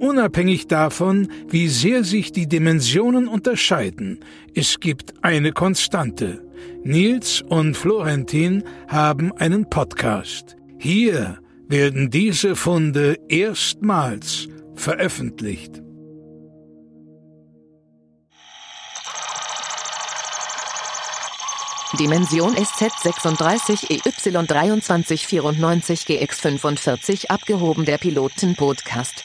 Unabhängig davon, wie sehr sich die Dimensionen unterscheiden, es gibt eine Konstante. Nils und Florentin haben einen Podcast. Hier werden diese Funde erstmals veröffentlicht. Dimension SZ36 EY2394 GX45 abgehoben der Piloten-Podcast.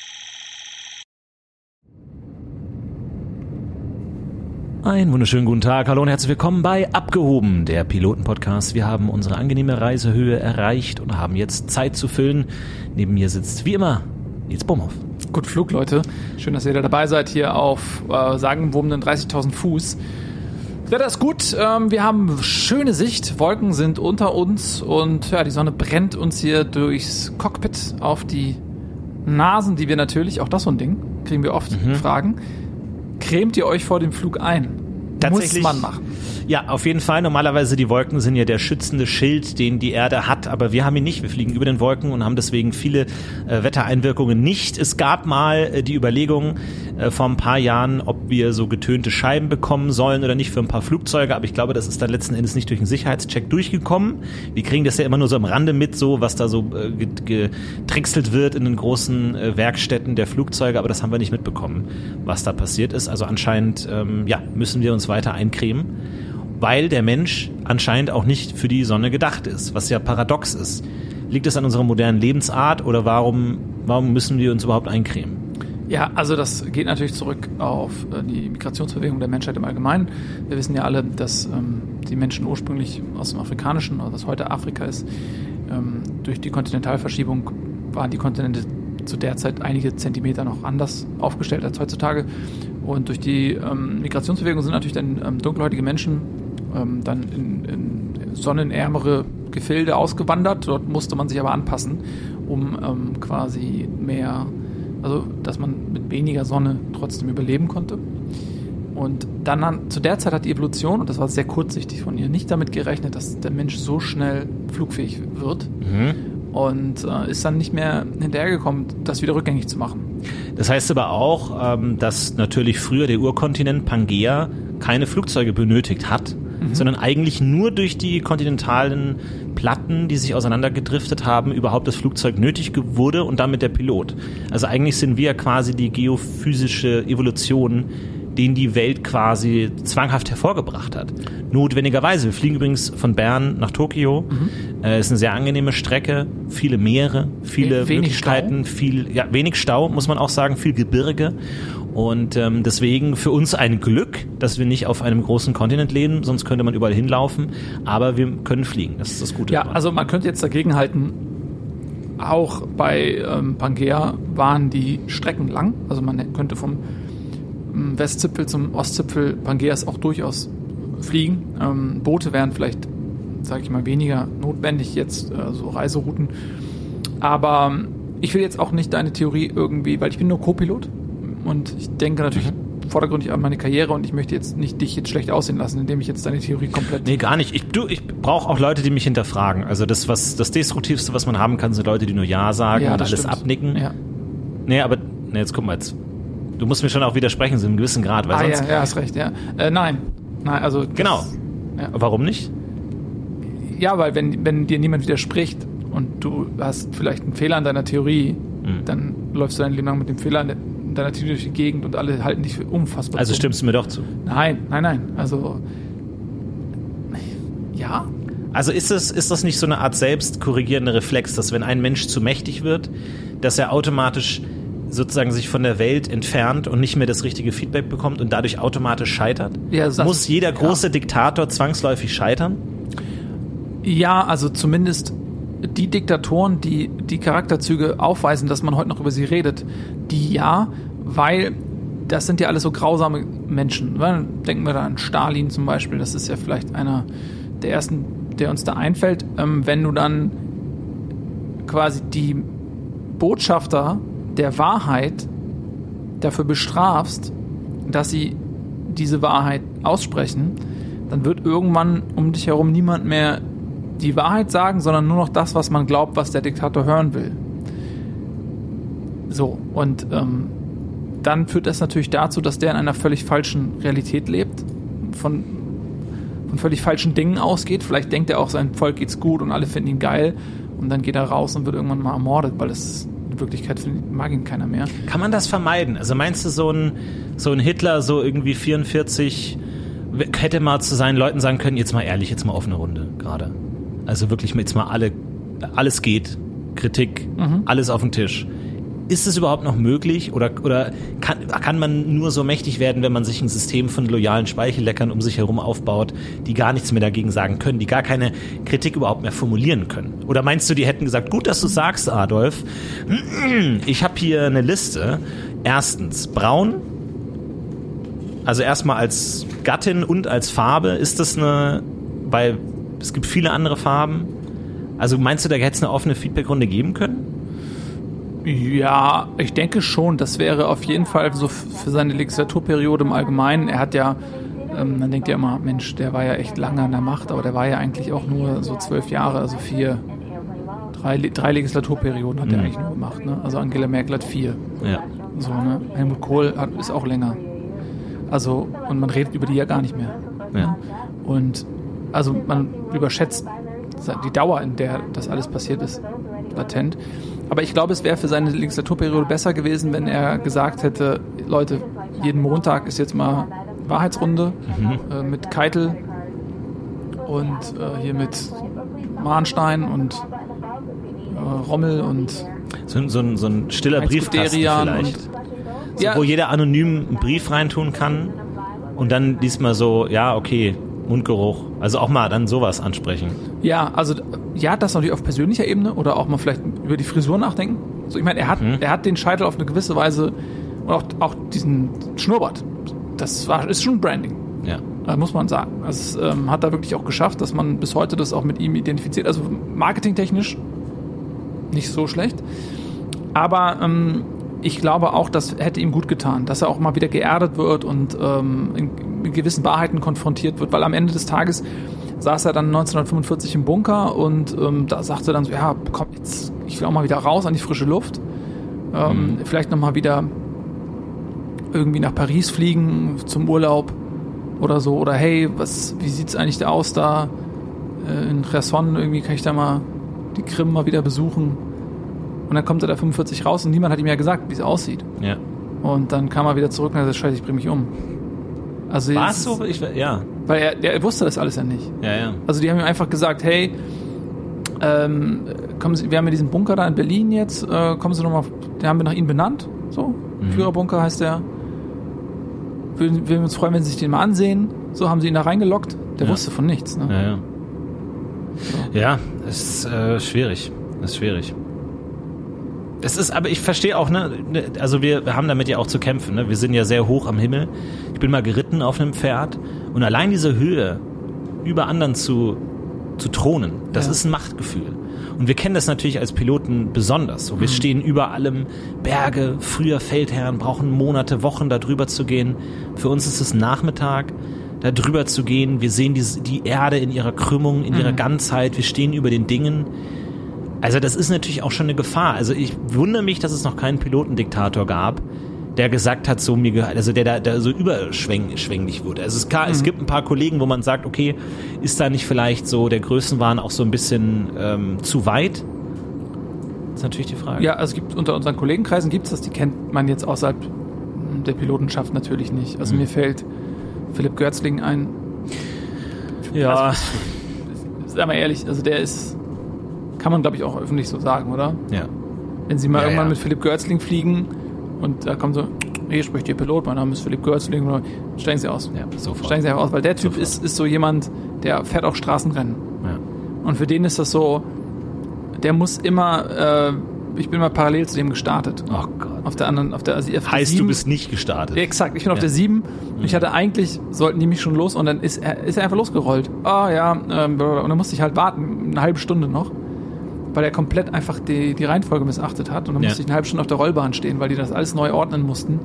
Einen wunderschönen guten Tag, hallo und herzlich willkommen bei Abgehoben, der Pilotenpodcast. Wir haben unsere angenehme Reisehöhe erreicht und haben jetzt Zeit zu füllen. Neben mir sitzt wie immer Nils Bomhoff. Gut Flug, Leute. Schön, dass ihr wieder dabei seid hier auf äh, sagenwobenden 30.000 Fuß. Wetter ist gut, ähm, wir haben schöne Sicht, Wolken sind unter uns und ja, die Sonne brennt uns hier durchs Cockpit auf die Nasen, die wir natürlich, auch das so ein Ding, kriegen wir oft mhm. Fragen cremt ihr euch vor dem Flug ein? Muss man machen. Ja, auf jeden Fall. Normalerweise die Wolken sind ja der schützende Schild, den die Erde hat, aber wir haben ihn nicht. Wir fliegen über den Wolken und haben deswegen viele äh, Wettereinwirkungen nicht. Es gab mal äh, die Überlegung äh, vor ein paar Jahren, ob wir so getönte Scheiben bekommen sollen oder nicht für ein paar Flugzeuge, aber ich glaube, das ist dann letzten Endes nicht durch einen Sicherheitscheck durchgekommen. Wir kriegen das ja immer nur so am Rande mit, so was da so äh, getrickselt wird in den großen äh, Werkstätten der Flugzeuge, aber das haben wir nicht mitbekommen, was da passiert ist. Also anscheinend ähm, ja, müssen wir uns weiter eincremen weil der Mensch anscheinend auch nicht für die Sonne gedacht ist, was ja paradox ist. Liegt es an unserer modernen Lebensart oder warum, warum müssen wir uns überhaupt eincremen? Ja, also das geht natürlich zurück auf äh, die Migrationsbewegung der Menschheit im Allgemeinen. Wir wissen ja alle, dass ähm, die Menschen ursprünglich aus dem Afrikanischen, also was heute Afrika ist, ähm, durch die Kontinentalverschiebung waren die Kontinente zu der Zeit einige Zentimeter noch anders aufgestellt als heutzutage. Und durch die ähm, Migrationsbewegung sind natürlich dann ähm, dunkelhäutige Menschen ähm, dann in, in sonnenärmere Gefilde ausgewandert. Dort musste man sich aber anpassen, um ähm, quasi mehr, also dass man mit weniger Sonne trotzdem überleben konnte. Und dann an, zu der Zeit hat die Evolution, und das war sehr kurzsichtig von ihr, nicht damit gerechnet, dass der Mensch so schnell flugfähig wird. Mhm. Und äh, ist dann nicht mehr hinterhergekommen, das wieder rückgängig zu machen. Das heißt aber auch, ähm, dass natürlich früher der Urkontinent Pangea keine Flugzeuge benötigt hat, mhm. sondern eigentlich nur durch die kontinentalen Platten, die sich auseinandergedriftet haben, überhaupt das Flugzeug nötig wurde und damit der Pilot. Also eigentlich sind wir quasi die geophysische Evolution, den die Welt quasi zwanghaft hervorgebracht hat. Notwendigerweise. Wir fliegen übrigens von Bern nach Tokio. Mhm. Äh, ist eine sehr angenehme Strecke, viele Meere, viele wenig Möglichkeiten, Stau. viel, ja, wenig Stau, muss man auch sagen, viel Gebirge. Und ähm, deswegen für uns ein Glück, dass wir nicht auf einem großen Kontinent leben, sonst könnte man überall hinlaufen, aber wir können fliegen. Das ist das Gute. Ja, daran. also man könnte jetzt dagegen halten, auch bei ähm, Pangea waren die Strecken lang. Also man könnte vom ähm, Westzipfel zum Ostzipfel Pangeas auch durchaus fliegen. Ähm, Boote wären vielleicht, sage ich mal, weniger notwendig jetzt, äh, so Reiserouten. Aber ähm, ich will jetzt auch nicht deine Theorie irgendwie, weil ich bin nur Co-Pilot und ich denke natürlich vordergründig an meine Karriere und ich möchte jetzt nicht dich jetzt schlecht aussehen lassen, indem ich jetzt deine Theorie komplett. Nee, gar nicht. Ich, du, ich brauche auch Leute, die mich hinterfragen. Also das, was das Destruktivste, was man haben kann, sind Leute, die nur Ja sagen ja, und alles stimmt. abnicken. Ja. Nee, aber nee, jetzt guck mal jetzt. Du musst mir schon auch widersprechen, so in einem gewissen Grad, weil ah, sonst. Ja, ja, hast recht, ja. Äh, nein. Nein, also. Genau. Das, ja. Warum nicht? Ja, weil wenn, wenn dir niemand widerspricht und du hast vielleicht einen Fehler an deiner Theorie, mhm. dann läufst du dein Leben lang mit dem Fehler und dann natürlich durch die Gegend und alle halten dich für unfassbar. Also stimmst du mir doch zu? Nein, nein, nein. Also ja. Also ist es ist das nicht so eine Art selbstkorrigierende Reflex, dass wenn ein Mensch zu mächtig wird, dass er automatisch sozusagen sich von der Welt entfernt und nicht mehr das richtige Feedback bekommt und dadurch automatisch scheitert? Ja, Muss jeder große ja. Diktator zwangsläufig scheitern? Ja, also zumindest die Diktatoren, die die Charakterzüge aufweisen, dass man heute noch über sie redet, die ja, weil das sind ja alles so grausame Menschen. Ne? Denken wir da an Stalin zum Beispiel, das ist ja vielleicht einer der ersten, der uns da einfällt. Ähm, wenn du dann quasi die Botschafter der Wahrheit dafür bestrafst, dass sie diese Wahrheit aussprechen, dann wird irgendwann um dich herum niemand mehr die Wahrheit sagen, sondern nur noch das, was man glaubt, was der Diktator hören will. So, und ähm, dann führt das natürlich dazu, dass der in einer völlig falschen Realität lebt, von, von völlig falschen Dingen ausgeht. Vielleicht denkt er auch, sein Volk geht's gut und alle finden ihn geil. Und dann geht er raus und wird irgendwann mal ermordet, weil es in Wirklichkeit mag ihn keiner mehr. Kann man das vermeiden? Also meinst du, so ein, so ein Hitler, so irgendwie 44, hätte mal zu seinen Leuten sagen können, jetzt mal ehrlich, jetzt mal offene Runde gerade. Also wirklich jetzt mal alle, alles geht, Kritik, mhm. alles auf den Tisch. Ist es überhaupt noch möglich oder, oder kann, kann man nur so mächtig werden, wenn man sich ein System von loyalen Speichelleckern um sich herum aufbaut, die gar nichts mehr dagegen sagen können, die gar keine Kritik überhaupt mehr formulieren können? Oder meinst du, die hätten gesagt, gut, dass du sagst, Adolf, ich habe hier eine Liste. Erstens, braun, also erstmal als Gattin und als Farbe, ist das eine, weil es gibt viele andere Farben. Also meinst du, da hätte es eine offene Feedbackrunde geben können? Ja, ich denke schon. Das wäre auf jeden Fall so für seine Legislaturperiode im Allgemeinen. Er hat ja, ähm, man denkt ja immer, Mensch, der war ja echt lange an der Macht, aber der war ja eigentlich auch nur so zwölf Jahre, also vier, drei, drei Legislaturperioden hat mhm. er eigentlich nur gemacht. Ne? Also Angela Merkel hat vier. Ja. So, ne? Helmut Kohl hat, ist auch länger. Also, und man redet über die ja gar nicht mehr. Ja. Und also man überschätzt die Dauer, in der das alles passiert ist, latent. Aber ich glaube, es wäre für seine Legislaturperiode besser gewesen, wenn er gesagt hätte, Leute, jeden Montag ist jetzt mal Wahrheitsrunde mhm. äh, mit Keitel und äh, hier mit Mahnstein und äh, Rommel und so, so, so ein stiller Briefkasten vielleicht. Und, so, ja, wo jeder anonym einen Brief reintun kann und dann diesmal so, ja, okay, Mundgeruch. Also auch mal dann sowas ansprechen. Ja, also ja, das natürlich auf persönlicher Ebene oder auch mal vielleicht über die Frisur nachdenken. So, ich meine, er hat, mhm. er hat den Scheitel auf eine gewisse Weise und auch, auch diesen Schnurrbart. Das war, ist schon Branding. Ja. Das muss man sagen. Also, es ähm, hat er wirklich auch geschafft, dass man bis heute das auch mit ihm identifiziert. Also marketingtechnisch nicht so schlecht. Aber ähm, ich glaube auch, das hätte ihm gut getan, dass er auch mal wieder geerdet wird und ähm, in, gewissen Wahrheiten konfrontiert wird, weil am Ende des Tages saß er dann 1945 im Bunker und ähm, da sagte er dann so, ja, komm, jetzt, ich will auch mal wieder raus an die frische Luft. Ähm, mhm. Vielleicht nochmal wieder irgendwie nach Paris fliegen zum Urlaub oder so. Oder hey, was, wie sieht's eigentlich da aus da äh, in Cherson? Irgendwie kann ich da mal die Krim mal wieder besuchen. Und dann kommt er da 45 raus und niemand hat ihm ja gesagt, wie es aussieht. Ja. Und dann kam er wieder zurück und hat gesagt, scheiße, ich bring mich um. Also War es so? Ich, ja. Weil er, er wusste das alles ja nicht. Ja, ja. Also die haben ihm einfach gesagt, hey, ähm, kommen Sie, wir haben ja diesen Bunker da in Berlin jetzt, äh, kommen Sie nochmal, den haben wir nach Ihnen benannt, so, mhm. Führerbunker heißt der. Würden wir uns freuen, wenn Sie sich den mal ansehen. So haben sie ihn da reingelockt. Der ja. wusste von nichts. Ne? Ja, ja. So. Ja, ist äh, schwierig. Ist schwierig. Das ist, aber ich verstehe auch, ne, ne, also wir, wir haben damit ja auch zu kämpfen, ne? Wir sind ja sehr hoch am Himmel. Ich bin mal geritten auf einem Pferd und allein diese Höhe über anderen zu, zu thronen, das ja. ist ein Machtgefühl. Und wir kennen das natürlich als Piloten besonders. So, wir mhm. stehen über allem, Berge, früher Feldherren, brauchen Monate, Wochen da drüber zu gehen. Für uns ist es Nachmittag, da drüber zu gehen. Wir sehen die, die Erde in ihrer Krümmung, in mhm. ihrer Ganzheit. Wir stehen über den Dingen also das ist natürlich auch schon eine Gefahr. Also ich wundere mich, dass es noch keinen Pilotendiktator gab, der gesagt hat, so mir also der da, der so überschwänglich wurde. Also es, klar, mhm. es gibt ein paar Kollegen, wo man sagt, okay, ist da nicht vielleicht so der Größenwahn auch so ein bisschen ähm, zu weit? Das ist natürlich die Frage. Ja, also es gibt unter unseren Kollegenkreisen gibt es das, die kennt man jetzt außerhalb der Pilotenschaft natürlich nicht. Also mhm. mir fällt Philipp Görzling ein. Ja. Also, sag mal ehrlich, also der ist kann man, glaube ich, auch öffentlich so sagen, oder? Ja. Wenn sie mal ja, irgendwann ja. mit Philipp Görzling fliegen und da kommen so, hier spricht ihr Pilot, mein Name ist Philipp Görzling, steigen sie aus. Ja, sofort. Steigen sie einfach aus, weil der Typ ist, ist so jemand, der fährt auch Straßenrennen. Ja. Und für den ist das so, der muss immer, äh, ich bin mal parallel zu dem gestartet. Oh Gott. Auf der anderen, auf der, also auf heißt, der du bist nicht gestartet. Ja, exakt, ich bin ja. auf der 7 mhm. ich hatte eigentlich, sollten die mich schon los und dann ist er, ist er einfach losgerollt. Ah oh, ja, ähm, und dann musste ich halt warten, eine halbe Stunde noch weil er komplett einfach die, die Reihenfolge missachtet hat. Und dann ja. musste ich eine halbe Stunde auf der Rollbahn stehen, weil die das alles neu ordnen mussten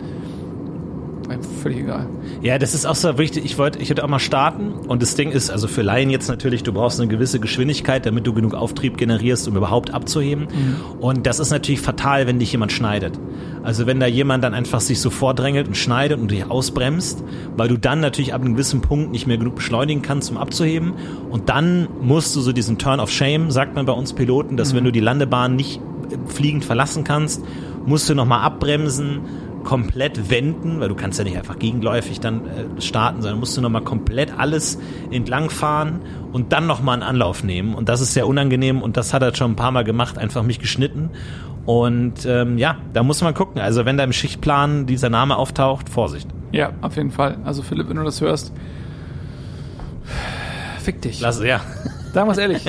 völlig egal. Ja, das ist auch so wichtig. Ich wollte, ich würde auch mal starten. Und das Ding ist, also für Laien jetzt natürlich, du brauchst eine gewisse Geschwindigkeit, damit du genug Auftrieb generierst, um überhaupt abzuheben. Mhm. Und das ist natürlich fatal, wenn dich jemand schneidet. Also wenn da jemand dann einfach sich so vordrängelt und schneidet und dich ausbremst, weil du dann natürlich ab einem gewissen Punkt nicht mehr genug beschleunigen kannst, um abzuheben. Und dann musst du so diesen Turn of Shame, sagt man bei uns Piloten, dass mhm. wenn du die Landebahn nicht fliegend verlassen kannst, musst du nochmal abbremsen, komplett wenden, weil du kannst ja nicht einfach gegenläufig dann äh, starten, sondern musst du nochmal komplett alles entlangfahren und dann nochmal einen Anlauf nehmen. Und das ist sehr unangenehm und das hat er schon ein paar Mal gemacht, einfach mich geschnitten. Und ähm, ja, da muss man gucken. Also wenn da im Schichtplan dieser Name auftaucht, Vorsicht. Ja, auf jeden Fall. Also Philipp, wenn du das hörst, fick dich. Lass, ja. Sagen wir es ehrlich.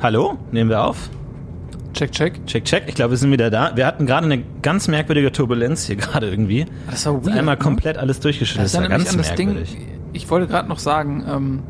Hallo, nehmen wir auf. Check, check. Check, check. Ich glaube, wir sind wieder da. Wir hatten gerade eine ganz merkwürdige Turbulenz hier gerade irgendwie. Das war weird. Einmal komplett alles durchgeschüttelt. Das war ganz merkwürdig. Ich wollte gerade noch sagen, ähm,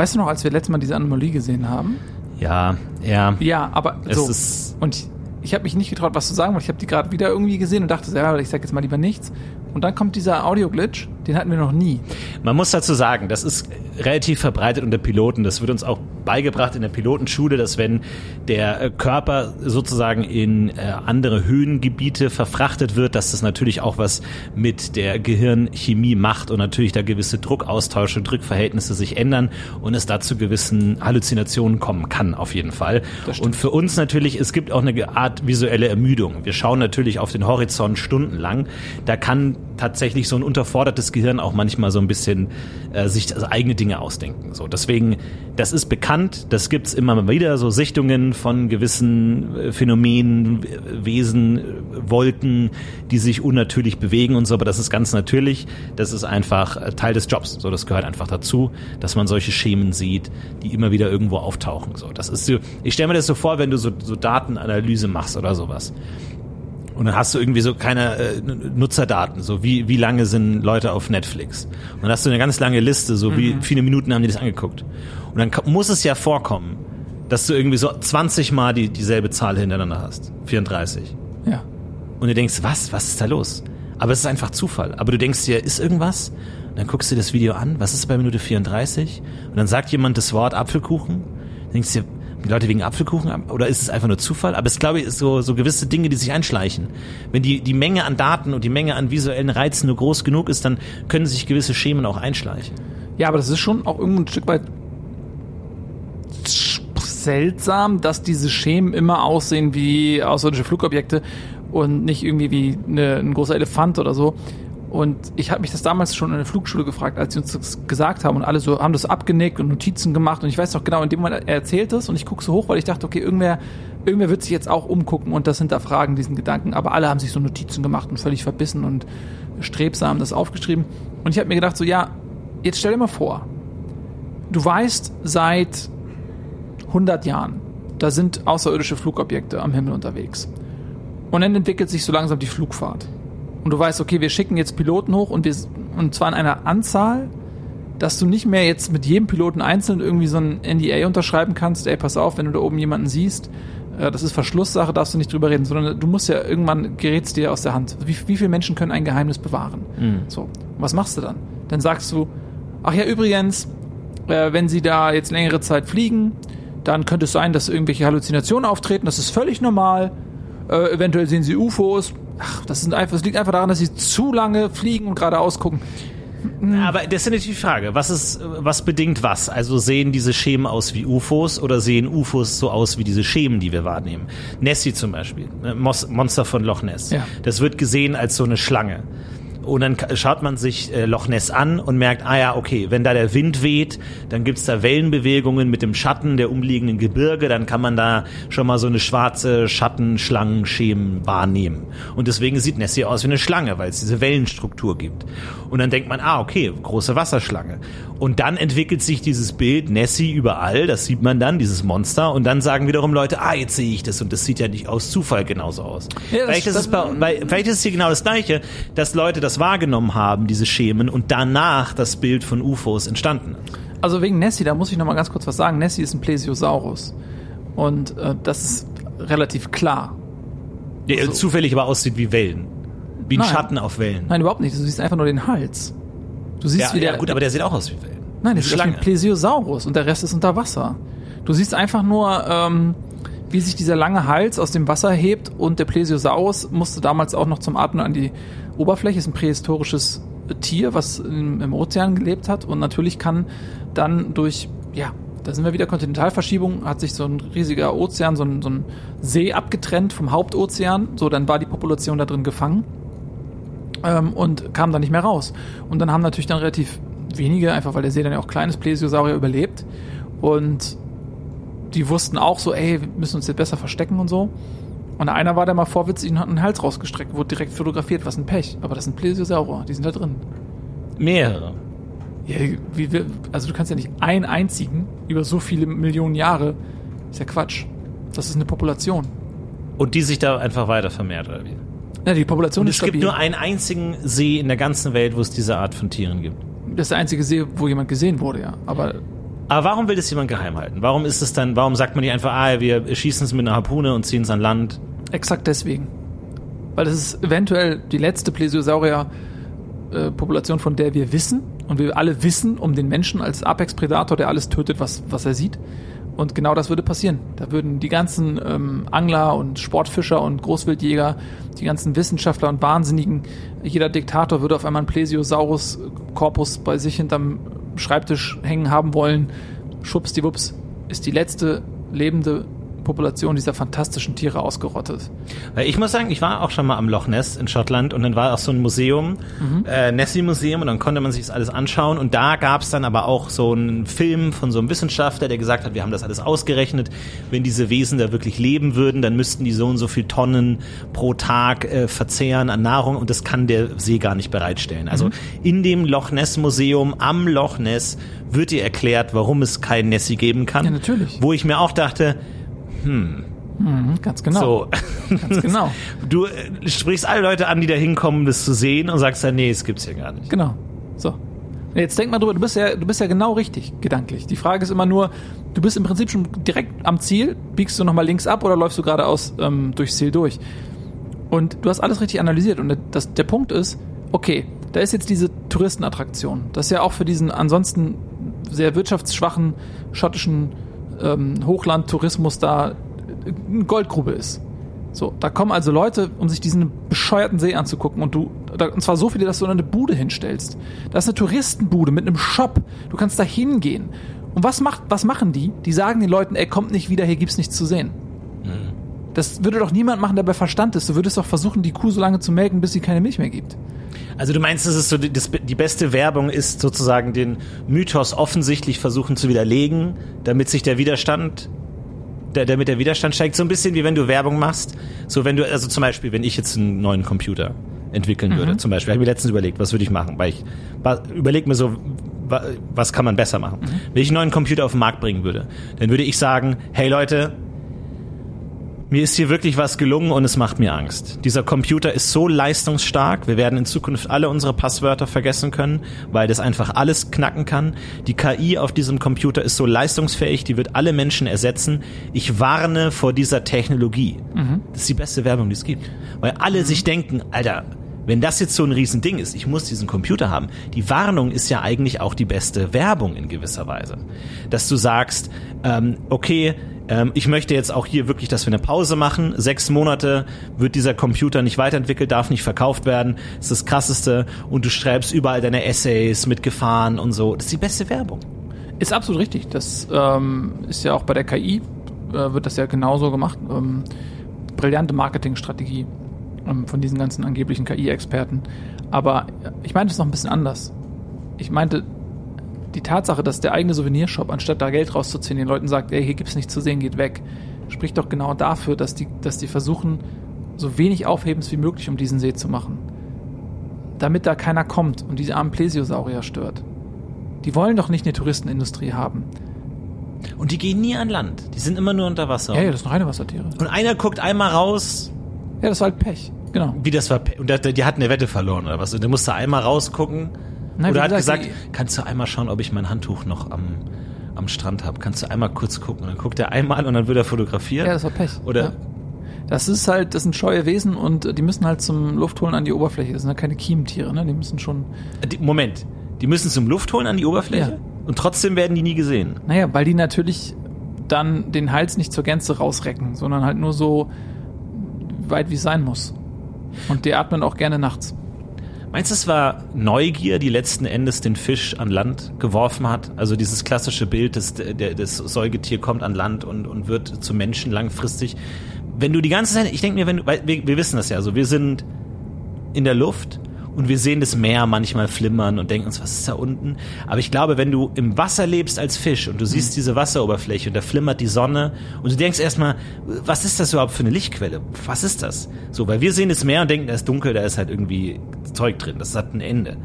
weißt du noch, als wir letztes Mal diese Anomalie gesehen haben? Ja, ja. Ja, aber Es so. ist Und ich, ich habe mich nicht getraut, was zu sagen, weil ich habe die gerade wieder irgendwie gesehen und dachte, ja, ich sag jetzt mal lieber nichts. Und dann kommt dieser Audio-Glitch, den hatten wir noch nie. Man muss dazu sagen, das ist relativ verbreitet unter Piloten. Das wird uns auch beigebracht in der Pilotenschule, dass wenn der äh, Körper sozusagen in äh, andere Höhengebiete verfrachtet wird, dass das natürlich auch was mit der Gehirnchemie macht und natürlich da gewisse Druckaustausche, Druckverhältnisse sich ändern und es da zu gewissen Halluzinationen kommen kann, auf jeden Fall. Und für uns natürlich, es gibt auch eine Art visuelle Ermüdung. Wir schauen natürlich auf den Horizont stundenlang. Da kann tatsächlich so ein unterfordertes Gehirn auch manchmal so ein bisschen äh, sich also eigene Dinge ausdenken. So, deswegen, das ist bekannt, das gibt's immer wieder, so Sichtungen von gewissen äh, Phänomenen, Wesen, äh, Wolken, die sich unnatürlich bewegen und so, aber das ist ganz natürlich, das ist einfach äh, Teil des Jobs. So, das gehört einfach dazu, dass man solche Schemen sieht, die immer wieder irgendwo auftauchen. So, das ist so, ich stelle mir das so vor, wenn du so, so Datenanalyse machst oder sowas. Und dann hast du irgendwie so keine äh, Nutzerdaten, so wie, wie lange sind Leute auf Netflix. Und dann hast du eine ganz lange Liste, so wie viele Minuten haben die das angeguckt. Und dann muss es ja vorkommen, dass du irgendwie so 20 Mal die, dieselbe Zahl hintereinander hast. 34. Ja. Und du denkst, was, was ist da los? Aber es ist einfach Zufall. Aber du denkst dir, ist irgendwas? Und dann guckst du das Video an, was ist bei Minute 34? Und dann sagt jemand das Wort Apfelkuchen. Dann denkst du dir, die Leute wegen Apfelkuchen? Oder ist es einfach nur Zufall? Aber es glaube ich ist so, so gewisse Dinge, die sich einschleichen. Wenn die, die Menge an Daten und die Menge an visuellen Reizen nur groß genug ist, dann können sich gewisse Schemen auch einschleichen. Ja, aber das ist schon auch irgendwo ein Stück weit seltsam, dass diese Schemen immer aussehen wie außerirdische Flugobjekte und nicht irgendwie wie eine, ein großer Elefant oder so. Und ich habe mich das damals schon in der Flugschule gefragt, als sie uns das gesagt haben und alle so haben das abgenickt und Notizen gemacht und ich weiß noch genau, in dem Moment er erzählt es und ich gucke so hoch, weil ich dachte, okay, irgendwer, irgendwer wird sich jetzt auch umgucken und das hinterfragen, diesen Gedanken. Aber alle haben sich so Notizen gemacht und völlig verbissen und strebsam das aufgeschrieben. Und ich habe mir gedacht, so ja, jetzt stell dir mal vor, du weißt seit 100 Jahren, da sind außerirdische Flugobjekte am Himmel unterwegs. Und dann entwickelt sich so langsam die Flugfahrt. Und du weißt, okay, wir schicken jetzt Piloten hoch und, wir, und zwar in einer Anzahl, dass du nicht mehr jetzt mit jedem Piloten einzeln irgendwie so ein NDA unterschreiben kannst, ey, pass auf, wenn du da oben jemanden siehst, äh, das ist Verschlusssache, darfst du nicht drüber reden, sondern du musst ja irgendwann gerätst dir aus der Hand. Wie, wie viele Menschen können ein Geheimnis bewahren? So, was machst du dann? Dann sagst du, ach ja, übrigens, äh, wenn sie da jetzt längere Zeit fliegen, dann könnte es sein, dass irgendwelche Halluzinationen auftreten, das ist völlig normal. Äh, eventuell sehen sie UFOs. Ach, das, sind einfach, das liegt einfach daran, dass sie zu lange fliegen und geradeaus gucken. Aber das ist natürlich die Frage, was ist, was bedingt was? Also sehen diese Schemen aus wie UFOs oder sehen UFOs so aus wie diese Schemen, die wir wahrnehmen? Nessie zum Beispiel, ne, Monster von Loch Ness. Ja. Das wird gesehen als so eine Schlange. Und dann schaut man sich äh, Loch Ness an und merkt, ah ja, okay, wenn da der Wind weht, dann gibt's da Wellenbewegungen mit dem Schatten der umliegenden Gebirge, dann kann man da schon mal so eine schwarze Schattenschlangenschemen wahrnehmen. Und deswegen sieht Nessie aus wie eine Schlange, weil es diese Wellenstruktur gibt. Und dann denkt man, ah, okay, große Wasserschlange. Und dann entwickelt sich dieses Bild Nessie überall, das sieht man dann, dieses Monster, und dann sagen wiederum Leute, ah, jetzt sehe ich das und das sieht ja nicht aus Zufall genauso aus. Ja, das- vielleicht, ist das- es bei, bei, vielleicht ist es hier genau das Gleiche, dass Leute das wahrgenommen haben, diese Schemen, und danach das Bild von UFOs entstanden ist. Also wegen Nessie, da muss ich noch mal ganz kurz was sagen. Nessie ist ein Plesiosaurus. Und äh, das ist relativ klar. Der Also- zufällig aber aussieht wie Wellen. Wie ein Nein. Schatten auf Wellen. Nein, überhaupt nicht. Du siehst einfach nur den Hals. Du siehst, ja, wie der, ja, gut, aber der sieht auch aus wie Wellen. Nein, das ist ein Plesiosaurus und der Rest ist unter Wasser. Du siehst einfach nur, ähm, wie sich dieser lange Hals aus dem Wasser hebt und der Plesiosaurus musste damals auch noch zum Atmen an die Oberfläche. Ist ein prähistorisches Tier, was im, im Ozean gelebt hat und natürlich kann dann durch, ja, da sind wir wieder Kontinentalverschiebung, hat sich so ein riesiger Ozean, so ein, so ein See abgetrennt vom Hauptozean. So, dann war die Population da drin gefangen ähm, und kam dann nicht mehr raus. Und dann haben natürlich dann relativ wenige, einfach weil der See dann ja auch kleines Plesiosaurier überlebt. Und die wussten auch so, ey, wir müssen uns jetzt besser verstecken und so. Und einer war da mal vorwitzig und hat einen Hals rausgestreckt, wurde direkt fotografiert, was ein Pech. Aber das sind Plesiosaurier, die sind da drin. Mehrere. Ja, wie, wir- also du kannst ja nicht einen einzigen über so viele Millionen Jahre. Ist ja Quatsch. Das ist eine Population. Und die sich da einfach weiter vermehrt, oder wie? Ja, die Population Und ist es gibt stabil. nur einen einzigen See in der ganzen Welt, wo es diese Art von Tieren gibt. das ist der einzige See, wo jemand gesehen wurde, ja. Aber Aber warum will das jemand geheim halten? Warum ist es dann, warum sagt man nicht einfach, ah, wir schießen es mit einer Harpune und ziehen es an Land? Exakt deswegen. Weil das ist eventuell die letzte Plesiosaurier-Population, von der wir wissen. Und wir alle wissen um den Menschen als Apex-Predator, der alles tötet, was, was er sieht. Und genau das würde passieren. Da würden die ganzen ähm, Angler und Sportfischer und Großwildjäger, die ganzen Wissenschaftler und Wahnsinnigen, jeder Diktator würde auf einmal einen Plesiosaurus-Korpus bei sich hinterm Schreibtisch hängen haben wollen. Schwuppsdiwupps ist die letzte lebende Population dieser fantastischen Tiere ausgerottet. Weil ich muss sagen, ich war auch schon mal am Loch Ness in Schottland und dann war auch so ein Museum, äh, Nessie-Museum und dann konnte man sich das alles anschauen und da gab es dann aber auch so einen Film von so einem Wissenschaftler, der gesagt hat, wir haben das alles ausgerechnet, wenn diese Wesen da wirklich leben würden, dann müssten die so und so viel Tonnen pro Tag äh, verzehren an Nahrung und das kann der See gar nicht bereitstellen. Also in dem Loch Ness-Museum am Loch Ness wird dir erklärt, warum es kein Nessie geben kann. Ja, natürlich. Wo ich mir auch dachte, Mhm, ganz genau. so, Ganz genau. Du äh, sprichst alle Leute an, die da hinkommen, das zu sehen und sagst dann, nee, es gibt's hier gar nicht. Genau. So. Jetzt denk mal drüber, du bist ja, du bist ja genau richtig, gedanklich. Die Frage ist immer nur, du bist im Prinzip schon direkt am Ziel, biegst du nochmal links ab oder läufst du geradeaus ähm, durchs Ziel durch? Und du hast alles richtig analysiert und das, der Punkt ist, okay, da ist jetzt diese Touristenattraktion. Das ist ja auch für diesen ansonsten sehr wirtschaftsschwachen schottischen ähm, Hochlandtourismus da eine Goldgrube ist. So, da kommen also Leute, um sich diesen bescheuerten See anzugucken und du, da, und zwar so viele, dass du eine Bude hinstellst. Da ist eine Touristenbude mit einem Shop. Du kannst da hingehen. Und was macht, was machen die? Die sagen den Leuten, ey, kommt nicht wieder, hier gibt's nichts zu sehen. Das würde doch niemand machen, der bei Verstand ist. Du würdest doch versuchen, die Kuh so lange zu melken, bis sie keine Milch mehr gibt. Also du meinst, dass es so die, das, die beste Werbung ist, sozusagen den Mythos offensichtlich versuchen zu widerlegen, damit sich der Widerstand, der, damit der Widerstand steigt. So ein bisschen wie wenn du Werbung machst. So wenn du, also zum Beispiel, wenn ich jetzt einen neuen Computer entwickeln würde, zum Beispiel, habe ich mir letztens überlegt, was würde ich machen, weil ich wa- überleg mir so, wa- was kann man besser machen. Wenn ich einen neuen Computer auf den Markt bringen würde, dann würde ich sagen, hey Leute, mir ist hier wirklich was gelungen und es macht mir Angst. Dieser Computer ist so leistungsstark, wir werden in Zukunft alle unsere Passwörter vergessen können, weil das einfach alles knacken kann. Die KI auf diesem Computer ist so leistungsfähig, die wird alle Menschen ersetzen. Ich warne vor dieser Technologie. Das ist die beste Werbung, die es gibt. Weil alle sich denken, Alter, wenn das jetzt so ein Riesending ist, ich muss diesen Computer haben. Die Warnung ist ja eigentlich auch die beste Werbung in gewisser Weise. Dass du sagst, ähm, okay, ähm, ich möchte jetzt auch hier wirklich, dass wir eine Pause machen. Sechs Monate wird dieser Computer nicht weiterentwickelt, darf nicht verkauft werden. Das ist das Krasseste. Und du schreibst überall deine Essays mit Gefahren und so. Das ist die beste Werbung. Ist absolut richtig. Das ähm, ist ja auch bei der KI, äh, wird das ja genauso gemacht. Ähm, brillante Marketingstrategie ähm, von diesen ganzen angeblichen KI-Experten. Aber ich meinte es noch ein bisschen anders. Ich meinte, die Tatsache, dass der eigene Souvenirshop, anstatt da Geld rauszuziehen, den Leuten sagt, ey, hier gibt's nichts zu sehen, geht weg, spricht doch genau dafür, dass die, dass die versuchen, so wenig Aufhebens wie möglich um diesen See zu machen. Damit da keiner kommt und diese armen Plesiosaurier stört. Die wollen doch nicht eine Touristenindustrie haben. Und die gehen nie an Land. Die sind immer nur unter Wasser. Ja, ja, das sind reine Wassertiere. Und einer guckt einmal raus, Ja, das war halt Pech. Genau. wie das war. Und der, die hatten eine Wette verloren oder was. Und der musste einmal rausgucken. Nein, oder hat gesagt, gesagt, kannst du einmal schauen, ob ich mein Handtuch noch am, am Strand habe? Kannst du einmal kurz gucken? Und dann guckt er einmal und dann wird er fotografiert. Ja, das war Pech. Oder Ja. Das ist halt, das sind scheue Wesen und die müssen halt zum Luft holen an die Oberfläche. Das sind ja keine Kiementiere, ne? Die müssen schon. Die, Moment, die müssen zum Luft holen an die Oberfläche Ja. und trotzdem werden die nie gesehen. Naja, weil die natürlich dann den Hals nicht zur Gänze rausrecken, sondern halt nur so weit wie es sein muss. Und die atmen auch gerne nachts. Meinst du, es war Neugier, die letzten Endes den Fisch an Land geworfen hat? Also dieses klassische Bild, das, der, das Säugetier kommt an Land und, und wird zum Menschen langfristig. Wenn du die ganze Zeit, ich denke mir, wenn du, weil wir, wir wissen das ja, also wir sind in der Luft und wir sehen das Meer manchmal flimmern und denken uns, was ist da unten? Aber ich glaube, wenn du im Wasser lebst als Fisch und du siehst diese Wasseroberfläche und da flimmert die Sonne und du denkst erstmal, was ist das überhaupt für eine Lichtquelle? Was ist das? So, weil wir sehen das Meer und denken, da ist dunkel, da ist halt irgendwie Zeug drin, das hat ein Ende.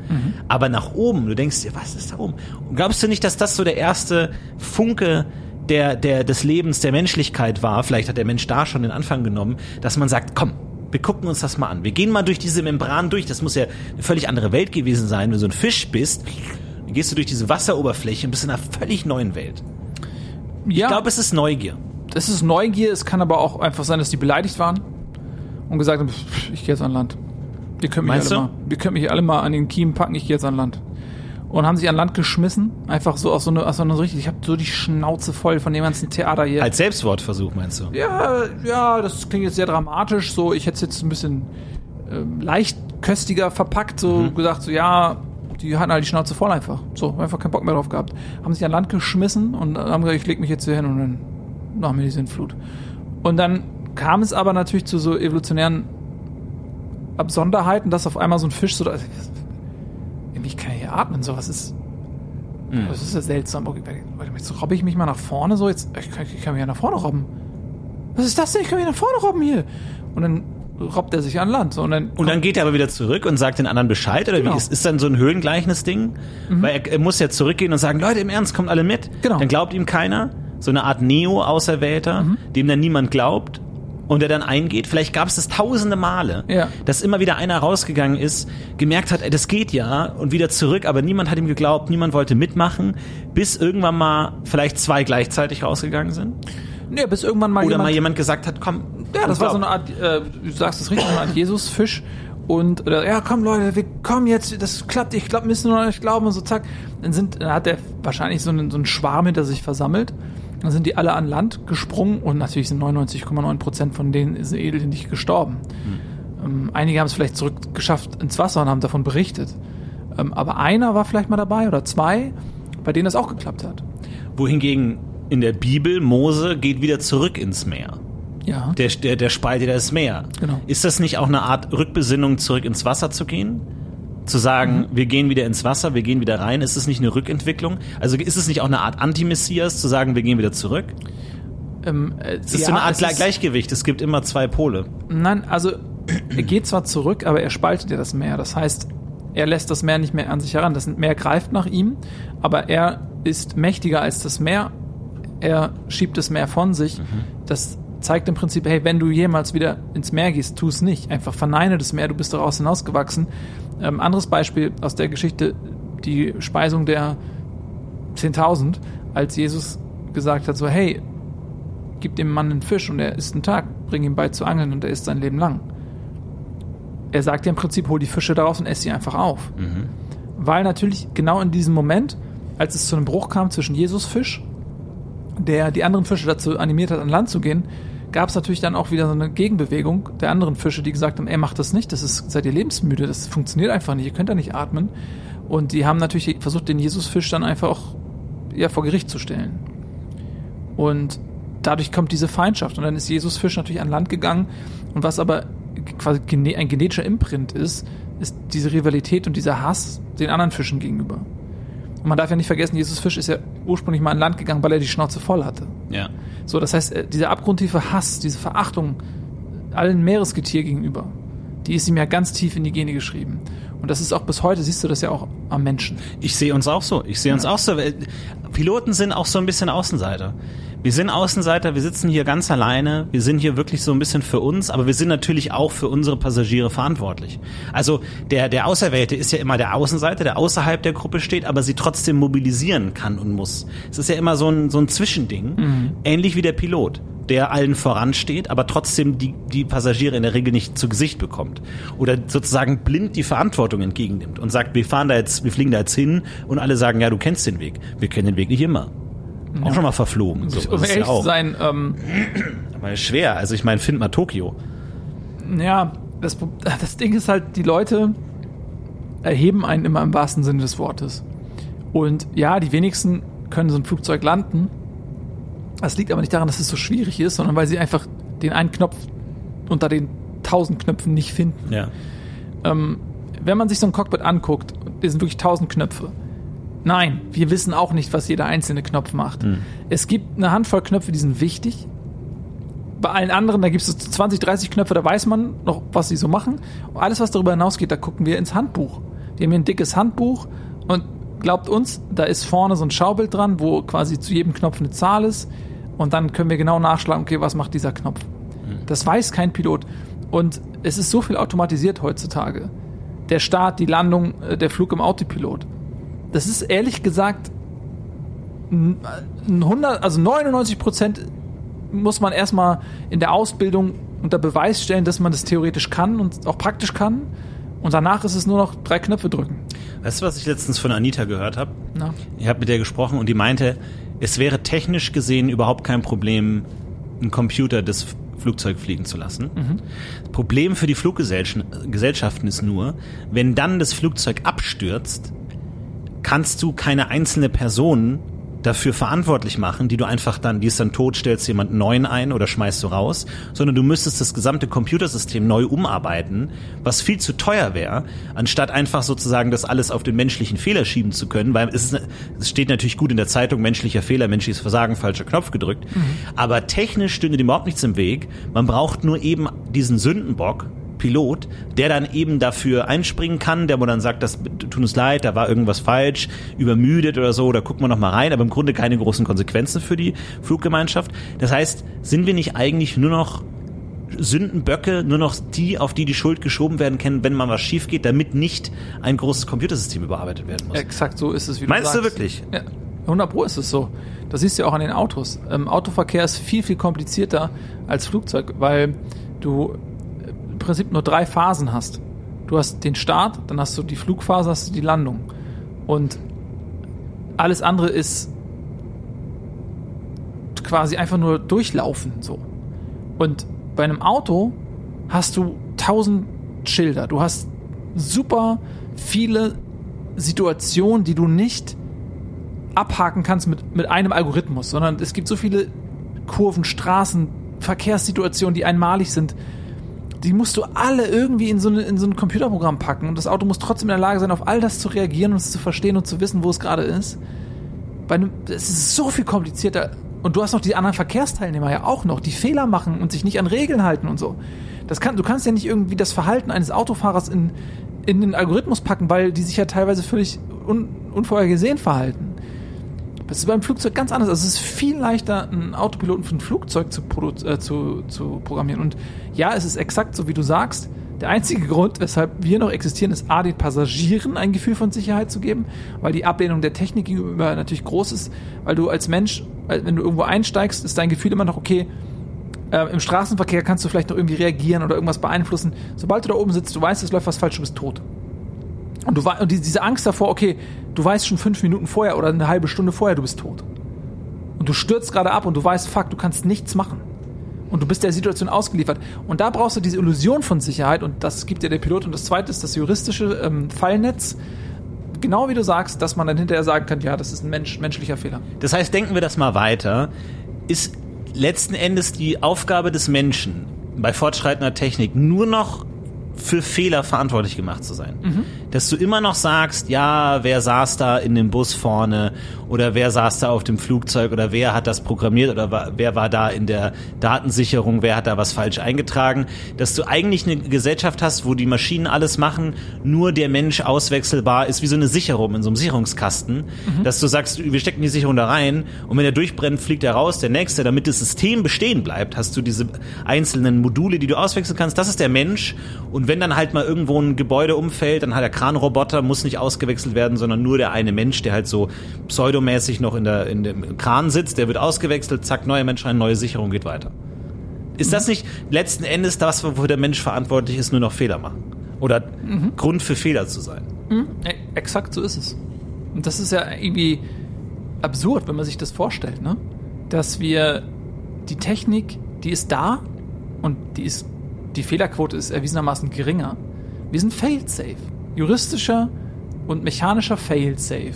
Aber nach oben, du denkst dir, was ist da oben? Und glaubst du nicht, dass das so der erste Funke der, der, des Lebens, der Menschlichkeit war, vielleicht hat der Mensch da schon den Anfang genommen, dass man sagt, komm, wir gucken uns das mal an. Wir gehen mal durch diese Membran durch. Das muss ja eine völlig andere Welt gewesen sein. Wenn du so ein Fisch bist, dann gehst du durch diese Wasseroberfläche und bist in einer völlig neuen Welt. Ja, Ich glaube, es ist Neugier. das ist Neugier. Es kann aber auch einfach sein, dass die beleidigt waren und gesagt haben, "Pff, ich gehe jetzt an Land. Ihr könnt mich Meinst alle du? mal, ihr könnt mich alle mal an den Kiemen packen, ich gehe jetzt an Land. Und haben sich an Land geschmissen, einfach so aus so einer, aus so einer richtig, ich habe so die Schnauze voll von dem ganzen Theater hier. Als Selbstwortversuch, meinst du? Ja, ja, das klingt jetzt sehr dramatisch. So, ich hätte es jetzt ein bisschen ähm, leicht köstiger verpackt, so Mhm. gesagt, so ja, die hatten halt die Schnauze voll einfach. So, einfach keinen Bock mehr drauf gehabt. Haben sich an Land geschmissen und haben gesagt, ich leg mich jetzt hier hin und dann machen wir die Sintflut. Und dann kam es aber natürlich zu so evolutionären Absonderheiten, dass auf einmal so ein Fisch so da, irgendwie ich kann ja hier atmen, so was ist Mhm. das ist ja seltsam. Okay, warte mal, jetzt robbe ich mich mal nach vorne so. Jetzt, ich kann, ich kann mich ja nach vorne robben. Was ist das denn? Ich kann mich nach vorne robben hier. Und dann robbt er sich an Land. So, und dann, Und dann geht er aber wieder zurück und sagt den anderen Bescheid? Oder Genau. wie? Ist, ist dann so ein Höhlengleichnis-Ding? Weil er, er muss ja zurückgehen und sagen, Leute, im Ernst, kommt alle mit. Genau. Dann glaubt ihm keiner. So eine Art Neo-Auserwählter, dem dann niemand glaubt. Und der dann eingeht. Vielleicht gab es das tausende Male, Ja. dass immer wieder einer rausgegangen ist, gemerkt hat, ey, das geht ja, und wieder zurück, aber niemand hat ihm geglaubt, niemand wollte mitmachen, bis irgendwann mal vielleicht zwei gleichzeitig rausgegangen sind. nee, bis irgendwann mal Oder jemand, mal jemand gesagt hat, komm. Ja, das war so eine Art, äh, du sagst es richtig, eine Art Jesus-Fisch. Und oder, ja, komm Leute, wir kommen jetzt, das klappt, ich glaube, müssen nur noch nicht glauben und so zack. Dann sind, dann hat er wahrscheinlich so einen, so einen Schwarm hinter sich versammelt. Dann sind die alle an Land gesprungen und natürlich sind 99,9 Prozent von denen diese Edel nicht gestorben. Ähm, einige haben es vielleicht zurückgeschafft ins Wasser und haben davon berichtet. Ähm, aber einer war vielleicht mal dabei oder zwei, bei denen das auch geklappt hat. Wohingegen in der Bibel Mose geht wieder zurück ins Meer. Ja. Der, der, der spaltet das Meer. Genau. Ist das nicht auch eine Art Rückbesinnung, zurück ins Wasser zu gehen? Zu sagen, Mhm. wir gehen wieder ins Wasser, wir gehen wieder rein. Ist es nicht eine Rückentwicklung? Also ist es nicht auch eine Art Anti-Messias, zu sagen, wir gehen wieder zurück? ähm, äh, Es ist ja, so eine Art es Gleichgewicht. Es gibt immer zwei Pole. Nein, also er geht zwar zurück, aber er spaltet ja das Meer. Das heißt, er lässt das Meer nicht mehr an sich heran. Das Meer greift nach ihm, aber er ist mächtiger als das Meer. Er schiebt das Meer von sich. Das zeigt im Prinzip, hey, wenn du jemals wieder ins Meer gehst, tu es nicht. Einfach verneine das Meer, du bist daraus hinausgewachsen. Ähm, anderes Beispiel aus der Geschichte, die Speisung der 10.000, als Jesus gesagt hat, so, hey, gib dem Mann einen Fisch und er isst einen Tag, bring ihm bei zu angeln und er isst sein Leben lang. Er sagt ja im Prinzip, hol die Fische daraus und ess sie einfach auf. Weil natürlich genau in diesem Moment, als es zu einem Bruch kam zwischen Jesus Fisch, der die anderen Fische dazu animiert hat, an Land zu gehen, gab es natürlich dann auch wieder so eine Gegenbewegung der anderen Fische, die gesagt haben, ey, macht das nicht, das ist, seid ihr lebensmüde, das funktioniert einfach nicht, ihr könnt da nicht atmen. Und die haben natürlich versucht, den Jesusfisch dann einfach auch ja, vor Gericht zu stellen. Und dadurch kommt diese Feindschaft. Und dann ist Jesusfisch natürlich an Land gegangen. Und was aber quasi ein genetischer Imprint ist, ist diese Rivalität und dieser Hass den anderen Fischen gegenüber. Und man darf ja nicht vergessen, Jesus Fisch ist ja ursprünglich mal an Land gegangen, weil er die Schnauze voll hatte. Ja. So, das heißt, äh, dieser abgrundtiefe Hass, diese Verachtung allen Meeresgetier gegenüber, die ist ihm ja ganz tief in die Gene geschrieben. Und das ist auch bis heute, siehst du das ja auch am Menschen. Ich sehe uns auch so. Ich sehe uns auch so. Piloten sind auch so ein bisschen Außenseiter. Wir sind Außenseiter, wir sitzen hier ganz alleine, wir sind hier wirklich so ein bisschen für uns, aber wir sind natürlich auch für unsere Passagiere verantwortlich. Also der, der Auserwählte ist ja immer der Außenseiter, der außerhalb der Gruppe steht, aber sie trotzdem mobilisieren kann und muss. Es ist ja immer so ein, so ein Zwischending, mhm. ähnlich wie der Pilot der allen voransteht, aber trotzdem die, die Passagiere in der Regel nicht zu Gesicht bekommt. Oder sozusagen blind die Verantwortung entgegennimmt und sagt, wir fahren da jetzt, wir fliegen da jetzt hin und alle sagen, ja, du kennst den Weg. Wir kennen den Weg nicht immer. Auch schon mal verflogen. So, um ehrlich ja zu sein, ähm, aber schwer. Also ich meine, find mal Tokio. Ja, das, das Ding ist halt, die Leute erheben einen immer im wahrsten Sinne des Wortes. Und ja, die wenigsten können so ein Flugzeug landen. Das liegt aber nicht daran, dass es so schwierig ist, sondern weil sie einfach den einen Knopf unter den tausend Knöpfen nicht finden. Ja. Ähm, wenn man sich so ein Cockpit anguckt, das sind wirklich tausend Knöpfe. Nein, wir wissen auch nicht, was jeder einzelne Knopf macht. Mhm. Es gibt eine Handvoll Knöpfe, die sind wichtig. Bei allen anderen, da gibt es 20, 30 Knöpfe, da weiß man noch, was sie so machen. Und alles, was darüber hinausgeht, da gucken wir ins Handbuch. Die haben hier ein dickes Handbuch und glaubt uns, da ist vorne so ein Schaubild dran, wo quasi zu jedem Knopf eine Zahl ist. Und dann können wir genau nachschlagen, okay, was macht dieser Knopf. Mhm. Das weiß kein Pilot. Und es ist so viel automatisiert heutzutage. Der Start, die Landung, äh, der Flug im Autopilot das ist ehrlich gesagt 100, also 99 Prozent muss man erstmal in der Ausbildung unter Beweis stellen, dass man das theoretisch kann und auch praktisch kann. Und danach ist es nur noch drei Knöpfe drücken. Weißt du, was ich letztens von Anita gehört habe? Ich habe mit der gesprochen und die meinte, es wäre technisch gesehen überhaupt kein Problem, einen Computer das Flugzeug fliegen zu lassen. Mhm. Das Problem für die Fluggesellschaften ist nur, wenn dann das Flugzeug abstürzt, kannst du keine einzelne Person dafür verantwortlich machen, die du einfach dann, die ist dann tot, stellst jemand neuen ein oder schmeißt du raus, sondern du müsstest das gesamte Computersystem neu umarbeiten, was viel zu teuer wäre, anstatt einfach sozusagen das alles auf den menschlichen Fehler schieben zu können, weil es, ist, es steht natürlich gut in der Zeitung, menschlicher Fehler, menschliches Versagen, falscher Knopf gedrückt, mhm. aber technisch stünde dem überhaupt nichts im Weg, man braucht nur eben diesen Sündenbock, Pilot, der dann eben dafür einspringen kann, der wo dann sagt, das tut uns leid, da war irgendwas falsch, übermüdet oder so, da gucken wir noch mal rein, aber im Grunde keine großen Konsequenzen für die Fluggemeinschaft. Das heißt, sind wir nicht eigentlich nur noch Sündenböcke, nur noch die, auf die die Schuld geschoben werden können, wenn mal was schief geht, damit nicht ein großes Computersystem überarbeitet werden muss. Exakt so ist es, wie Meinst du, Meinst du wirklich? Ja, 100 Pro ist es so. Das siehst du ja auch an den Autos. Ähm, Autoverkehr ist viel, viel komplizierter als Flugzeug, weil du Prinzip nur drei Phasen hast. Du hast den Start, dann hast du die Flugphase, hast du die Landung. Und alles andere ist quasi einfach nur durchlaufen, so. Und bei einem Auto hast du tausend Schilder. Du hast super viele Situationen, die du nicht abhaken kannst mit, mit einem Algorithmus, sondern es gibt so viele Kurven, Straßen, Verkehrssituationen, die einmalig sind die musst du alle irgendwie in so, eine, in so ein Computerprogramm packen und das Auto muss trotzdem in der Lage sein, auf all das zu reagieren und es zu verstehen und zu wissen, wo es gerade ist. Bei einem, es ist so viel komplizierter. Und du hast noch die anderen Verkehrsteilnehmer ja auch noch, die Fehler machen und sich nicht an Regeln halten und so. Das kann, du kannst ja nicht irgendwie das Verhalten eines Autofahrers in, in den Algorithmus packen, weil die sich ja teilweise völlig un, unvorhergesehen verhalten. Das ist beim Flugzeug ganz anders. Also es ist viel leichter, einen Autopiloten für ein Flugzeug zu, äh, zu, zu programmieren. Und ja, es ist exakt so, wie du sagst. Der einzige Grund, weshalb wir noch existieren, ist A, den Passagieren ein Gefühl von Sicherheit zu geben, weil die Ablehnung der Technik gegenüber natürlich groß ist, weil du als Mensch, wenn du irgendwo einsteigst, ist dein Gefühl immer noch, okay, äh, im Straßenverkehr kannst du vielleicht noch irgendwie reagieren oder irgendwas beeinflussen. Sobald du da oben sitzt, du weißt, es läuft was falsch, du bist tot. Und, du, und diese Angst davor, okay, du weißt schon fünf Minuten vorher oder eine halbe Stunde vorher, du bist tot. Und du stürzt gerade ab und du weißt, fuck, du kannst nichts machen. Und du bist der Situation ausgeliefert. Und da brauchst du diese Illusion von Sicherheit und das gibt dir der Pilot. Und das zweite ist das juristische ähm, Fallnetz. Genau wie du sagst, dass man dann hinterher sagen kann, ja, das ist ein Mensch, menschlicher Fehler. Das heißt, denken wir das mal weiter. Ist letzten Endes die Aufgabe des Menschen bei fortschreitender Technik nur noch für Fehler verantwortlich gemacht zu sein. Dass du immer noch sagst, ja, wer saß da in dem Bus vorne oder wer saß da auf dem Flugzeug oder wer hat das programmiert oder wer war da in der Datensicherung, wer hat da was falsch eingetragen. Dass du eigentlich eine Gesellschaft hast, wo die Maschinen alles machen, nur der Mensch auswechselbar ist, wie so eine Sicherung in so einem Sicherungskasten. Dass du sagst, wir stecken die Sicherung da rein und wenn der durchbrennt, fliegt er raus, der nächste, damit das System bestehen bleibt, hast du diese einzelnen Module, die du auswechseln kannst. Das ist der Mensch. Und wenn dann halt mal irgendwo ein Gebäude umfällt, dann hat der Kranroboter, muss nicht ausgewechselt werden, sondern nur der eine Mensch, der halt so pseudomäßig noch in, der, in dem Kran sitzt, der wird ausgewechselt, zack, neuer Mensch rein, neue Sicherung geht weiter. Ist das nicht letzten Endes das, wofür der Mensch verantwortlich ist, nur noch Fehler machen? Oder Grund für Fehler zu sein? E- Exakt so ist es. Und das ist ja irgendwie absurd, wenn man sich das vorstellt, ne? Dass wir die Technik, die ist da und die ist, die Fehlerquote ist erwiesenermaßen geringer. Wir sind fail-safe. Juristischer und mechanischer fail-safe.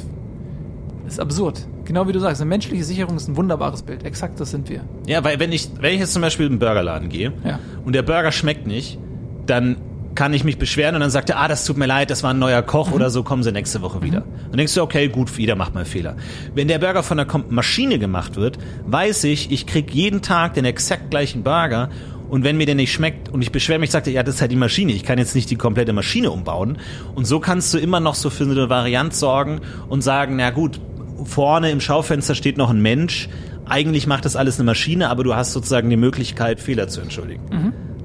Das ist absurd. Genau wie du sagst, eine menschliche Sicherung ist ein wunderbares Bild. Exakt das sind wir. Ja, weil wenn ich, wenn ich jetzt zum Beispiel in einen Burgerladen gehe Ja. und der Burger schmeckt nicht, dann kann ich mich beschweren und dann sagt er, ah, das tut mir leid, das war ein neuer Koch oder so, kommen sie nächste Woche wieder. Dann denkst du, okay, gut, jeder macht mal Fehler. Wenn der Burger von der Maschine gemacht wird, weiß ich, ich krieg jeden Tag den exakt gleichen Burger und wenn mir der nicht schmeckt und ich beschwere mich, sagt er, ja, das ist halt die Maschine, ich kann jetzt nicht die komplette Maschine umbauen. Und so kannst du immer noch so für eine Variante sorgen und sagen, na gut, vorne im Schaufenster steht noch ein Mensch, eigentlich macht das alles eine Maschine, aber du hast sozusagen die Möglichkeit, Fehler zu entschuldigen.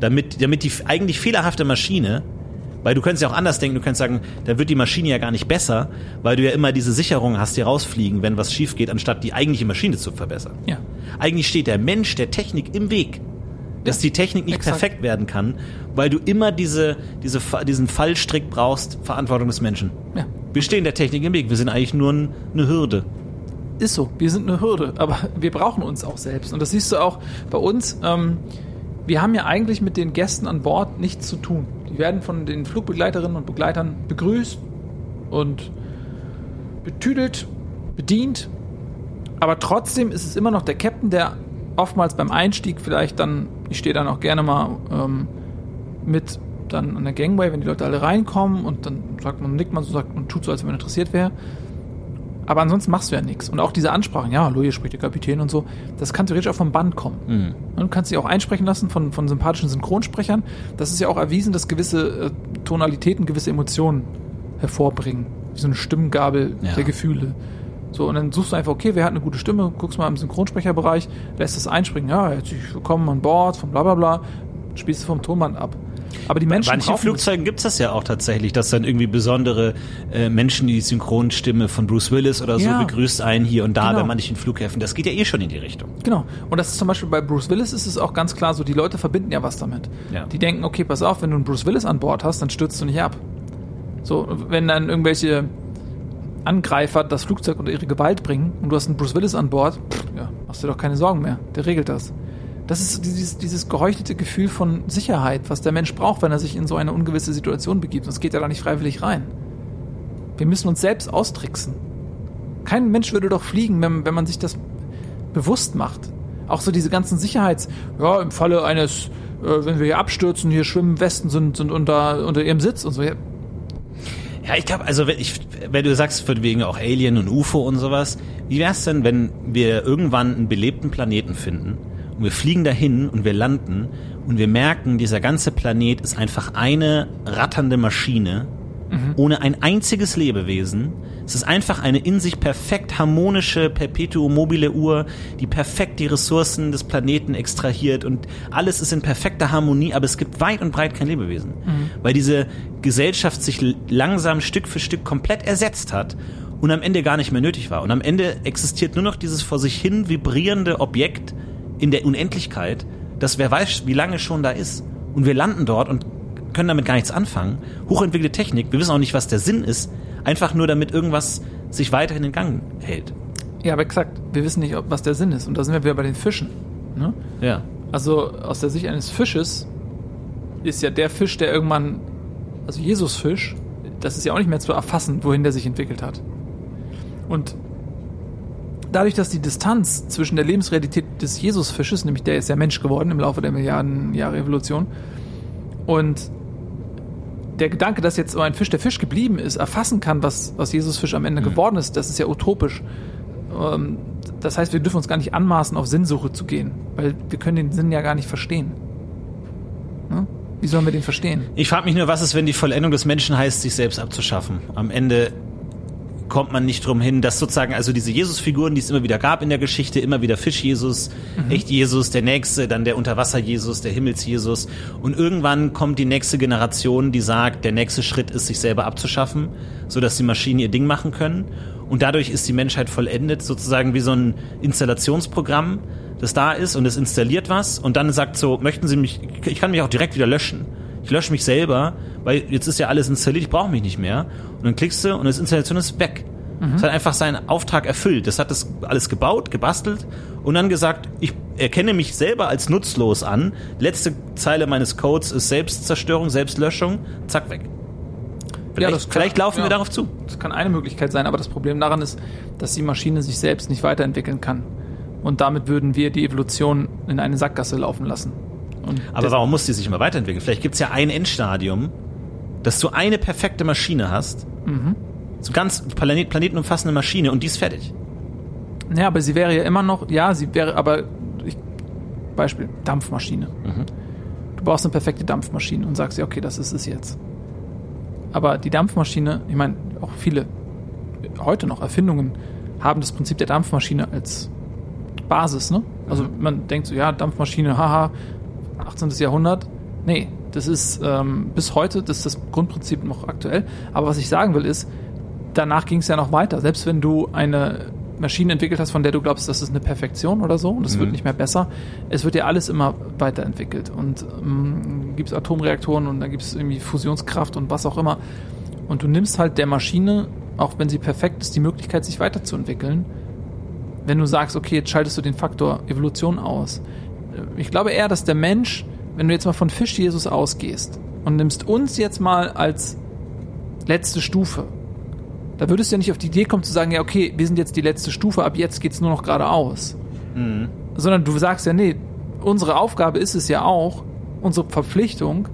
Damit, damit die eigentlich fehlerhafte Maschine, weil du könntest ja auch anders denken, du könntest sagen, da wird die Maschine ja gar nicht besser, weil du ja immer diese Sicherung hast, die rausfliegen, wenn was schief geht, anstatt die eigentliche Maschine zu verbessern. Ja. Eigentlich steht der Mensch der Technik im Weg. Dass die Technik nicht exakt. perfekt werden kann, weil du immer diese, diese, diesen Fallstrick brauchst, Verantwortung des Menschen. Ja. Wir stehen der Technik im Weg, wir sind eigentlich nur ein, eine Hürde. Ist so, wir sind eine Hürde, aber wir brauchen uns auch selbst. Und das siehst du auch bei uns. Ähm, wir haben ja eigentlich mit den Gästen an Bord nichts zu tun. Die werden von den Flugbegleiterinnen und Begleitern begrüßt und betüdelt, bedient. Aber trotzdem ist es immer noch der Captain, der oftmals beim Einstieg vielleicht dann, ich stehe dann auch gerne mal ähm, mit dann an der Gangway, wenn die Leute alle reinkommen und dann sagt man, nickt man so sagt und tut so, als wenn man interessiert wäre. Aber ansonsten machst du ja nichts. Und auch diese Ansprachen, ja, hallo, hier spricht der Kapitän und so, das kann theoretisch auch vom Band kommen. Mhm. Und du kannst dich auch einsprechen lassen von, von sympathischen Synchronsprechern. Das ist ja auch erwiesen, dass gewisse äh, Tonalitäten gewisse Emotionen hervorbringen. Wie so eine Stimmgabel Ja. der Gefühle. So, und dann suchst du einfach, okay, wer hat eine gute Stimme, guckst mal im Synchronsprecherbereich, lässt das einspringen, ja, herzlich willkommen an Bord, von bla bla bla, spielst du vom Tonband ab. Aber die Menschen Bei manchen Flugzeugen gibt's das ja auch tatsächlich, dass dann irgendwie besondere äh, Menschen die Synchronstimme von Bruce Willis oder so Ja. begrüßt einen hier und da Genau. bei manchen Flughäfen. Das geht ja eh schon in die Richtung. Genau. Und das ist zum Beispiel bei Bruce Willis ist es auch ganz klar so, die Leute verbinden ja was damit. Ja. Die denken, okay, pass auf, wenn du einen Bruce Willis an Bord hast, dann stürzt du nicht ab. So, wenn dann irgendwelche Angreifer das Flugzeug unter ihre Gewalt bringen und du hast einen Bruce Willis an Bord, ja, machst dir doch keine Sorgen mehr. Der regelt das. Das ist dieses, dieses geheuchelte Gefühl von Sicherheit, was der Mensch braucht, wenn er sich in so eine ungewisse Situation begibt. Sonst geht er da nicht freiwillig rein. Wir müssen uns selbst austricksen. Kein Mensch würde doch fliegen, wenn, wenn man sich das bewusst macht. Auch so diese ganzen Sicherheits... Ja, im Falle eines, äh, wenn wir hier abstürzen, hier schwimmen Westen sind, sind unter, unter ihrem Sitz und so. Ja, Ja, ich glaube, also wenn, ich, wenn du sagst, von wegen auch Alien und UFO und sowas, wie wär's denn, wenn wir irgendwann einen belebten Planeten finden und wir fliegen dahin und wir landen und wir merken, dieser ganze Planet ist einfach eine ratternde Maschine ohne ein einziges Lebewesen. Es ist einfach eine in sich perfekt harmonische Perpetuum mobile Uhr, die perfekt die Ressourcen des Planeten extrahiert und alles ist in perfekter Harmonie, aber es gibt weit und breit kein Lebewesen. Weil diese Gesellschaft sich langsam Stück für Stück komplett ersetzt hat und am Ende gar nicht mehr nötig war. Und am Ende existiert nur noch dieses vor sich hin vibrierende Objekt in der Unendlichkeit, das wer weiß, wie lange schon da ist. Und wir landen dort und können damit gar nichts anfangen. Hochentwickelte Technik, wir wissen auch nicht, was der Sinn ist, einfach nur damit irgendwas sich weiterhin in Gang hält. ja aber exakt. Wir wissen nicht, ob, was der Sinn ist. Und da sind wir wieder bei den Fischen. Ne? Ja. Also aus der Sicht eines Fisches ist ja der Fisch, der irgendwann, also Jesusfisch, das ist ja auch nicht mehr zu erfassen, wohin der sich entwickelt hat. Und dadurch, dass die Distanz zwischen der Lebensrealität des Jesusfisches, nämlich der ist ja Mensch geworden im Laufe der Milliarden Jahre Evolution, und der Gedanke, dass jetzt so ein Fisch der Fisch geblieben ist, erfassen kann, was, was Jesus Fisch am Ende Mhm. geworden ist, das ist ja utopisch. Ähm, das heißt, wir dürfen uns gar nicht anmaßen, auf Sinnsuche zu gehen, weil wir können den Sinn ja gar nicht verstehen. Ne? Wie sollen wir den verstehen? Ich frage mich nur, was ist, wenn die Vollendung des Menschen heißt, sich selbst abzuschaffen? Am Ende kommt man nicht drum hin, dass sozusagen also diese Jesus-Figuren, die es immer wieder gab in der Geschichte, immer wieder Fisch-Jesus, Echt-Jesus, der Nächste, dann der Unterwasser-Jesus, der Himmels-Jesus und irgendwann kommt die nächste Generation, die sagt, der nächste Schritt ist, sich selber abzuschaffen, sodass die Maschinen ihr Ding machen können. Und dadurch ist die Menschheit vollendet, sozusagen wie so ein Installationsprogramm, das da ist und es installiert was. Und dann sagt so, möchten Sie mich, ich kann mich auch direkt wieder löschen. Ich lösche mich selber, weil jetzt ist ja alles installiert, ich brauche mich nicht mehr. Und dann klickst du und das Installation ist weg. Es hat einfach seinen Auftrag erfüllt. Das hat das alles gebaut, gebastelt und dann gesagt, ich erkenne mich selber als nutzlos an. Letzte Zeile meines Codes ist Selbstzerstörung, Selbstlöschung, zack, weg. Vielleicht, das kann- vielleicht laufen ja. wir darauf zu. Das kann eine Möglichkeit sein, aber das Problem daran ist, dass die Maschine sich selbst nicht weiterentwickeln kann. Und damit würden wir die Evolution in eine Sackgasse laufen lassen. Und Aber warum muss die sich immer weiterentwickeln? Vielleicht gibt's ja ein Endstadium, dass du eine perfekte Maschine hast. So ganz Planet, planetenumfassende Maschine und die ist fertig. Ja, aber sie wäre ja immer noch, ja, sie wäre, aber ich, Beispiel, Dampfmaschine. Du baust eine perfekte Dampfmaschine und sagst ja, okay, das ist es jetzt. Aber die Dampfmaschine, ich meine, auch viele heute noch Erfindungen haben das Prinzip der Dampfmaschine als Basis, ne? Also man denkt so, ja, Dampfmaschine, haha, 18. Jahrhundert. Nee, das ist ähm, bis heute, das ist das Grundprinzip noch aktuell. Aber was ich sagen will ist, danach ging es ja noch weiter. Selbst wenn du eine Maschine entwickelt hast, von der du glaubst, das ist eine Perfektion oder so und es wird nicht mehr besser, es wird ja alles immer weiterentwickelt. Und ähm, gibt es Atomreaktoren und da gibt es irgendwie Fusionskraft und was auch immer. Und du nimmst halt der Maschine, auch wenn sie perfekt ist, die Möglichkeit, sich weiterzuentwickeln. Wenn du sagst, okay, jetzt schaltest du den Faktor Evolution aus. Ich glaube eher, dass der Mensch, wenn du jetzt mal von Fisch Jesus ausgehst und nimmst uns jetzt mal als letzte Stufe, da würdest du ja nicht auf die Idee kommen zu sagen, ja, okay, wir sind jetzt die letzte Stufe, ab jetzt geht's nur noch geradeaus. Sondern du sagst ja, nee, unsere Aufgabe ist es ja auch, unsere Verpflichtung,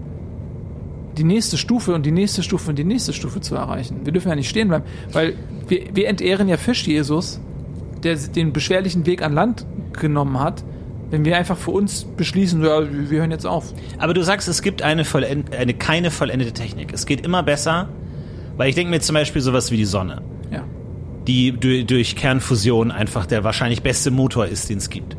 die nächste Stufe und die nächste Stufe und die nächste Stufe zu erreichen. Wir dürfen ja nicht stehen bleiben, weil wir, wir entehren ja Fisch Jesus, der den beschwerlichen Weg an Land genommen hat, wenn wir einfach für uns beschließen, ja, wir hören jetzt auf. Aber du sagst, es gibt eine, vollend, eine keine vollendete Technik. Es geht immer besser, weil ich denke mir zum Beispiel sowas wie die Sonne, Ja. die du- durch Kernfusion einfach der wahrscheinlich beste Motor ist, den es gibt.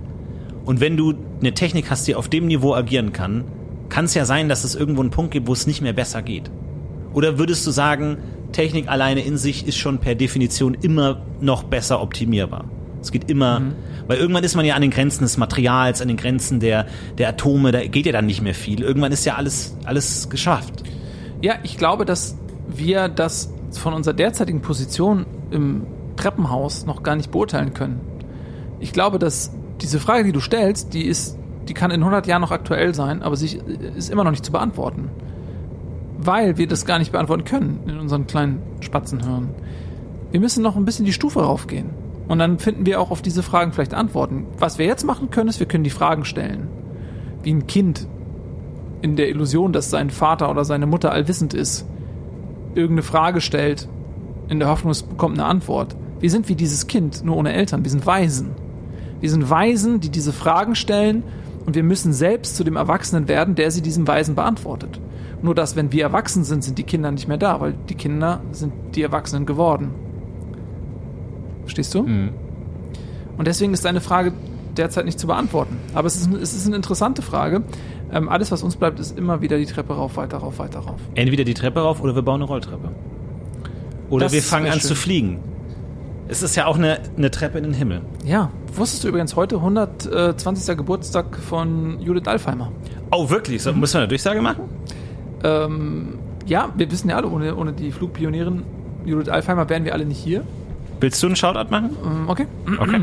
Und wenn du eine Technik hast, die auf dem Niveau agieren kann, kann es ja sein, dass es irgendwo einen Punkt gibt, wo es nicht mehr besser geht. Oder würdest du sagen, Technik alleine in sich ist schon per Definition immer noch besser optimierbar? Es geht immer, weil irgendwann ist man ja an den Grenzen des Materials, an den Grenzen der, der Atome, da geht ja dann nicht mehr viel. Irgendwann ist ja alles, alles geschafft. Ja, ich glaube, dass wir das von unserer derzeitigen Position im Treppenhaus noch gar nicht beurteilen können. Ich glaube, dass diese Frage, die du stellst, die ist, die kann in 100 Jahren noch aktuell sein, aber sie ist immer noch nicht zu beantworten. Weil wir das gar nicht beantworten können in unseren kleinen Spatzenhirn. Wir müssen noch ein bisschen die Stufe raufgehen. Und dann finden wir auch auf diese Fragen vielleicht Antworten. Was wir jetzt machen können, ist, wir können die Fragen stellen. Wie ein Kind in der Illusion, dass sein Vater oder seine Mutter allwissend ist, irgendeine Frage stellt, in der Hoffnung, es bekommt eine Antwort. Wir sind wie dieses Kind, nur ohne Eltern. Wir sind Waisen. Wir sind Waisen, die diese Fragen stellen und wir müssen selbst zu dem Erwachsenen werden, der sie diesem Waisen beantwortet. Nur dass, wenn wir erwachsen sind, sind die Kinder nicht mehr da, weil die Kinder sind die Erwachsenen geworden. Verstehst du? Und deswegen ist deine Frage derzeit nicht zu beantworten. Aber es ist, es ist eine interessante Frage. Ähm, alles, was uns bleibt, ist immer wieder die Treppe rauf, weiter rauf, weiter rauf. Entweder die Treppe rauf oder wir bauen eine Rolltreppe. Oder Das wir fangen an schön. zu fliegen. Es ist ja auch eine, eine Treppe in den Himmel. Ja, wusstest du übrigens heute 120. Geburtstag von Judith Alfheimer? Oh, wirklich? So, Müssen wir eine Durchsage machen? Ähm, ja, wir wissen ja alle, ohne, ohne die Flugpionierin Judith Alfheimer wären wir alle nicht hier. Willst du einen Shoutout machen? Ähm, okay. Okay.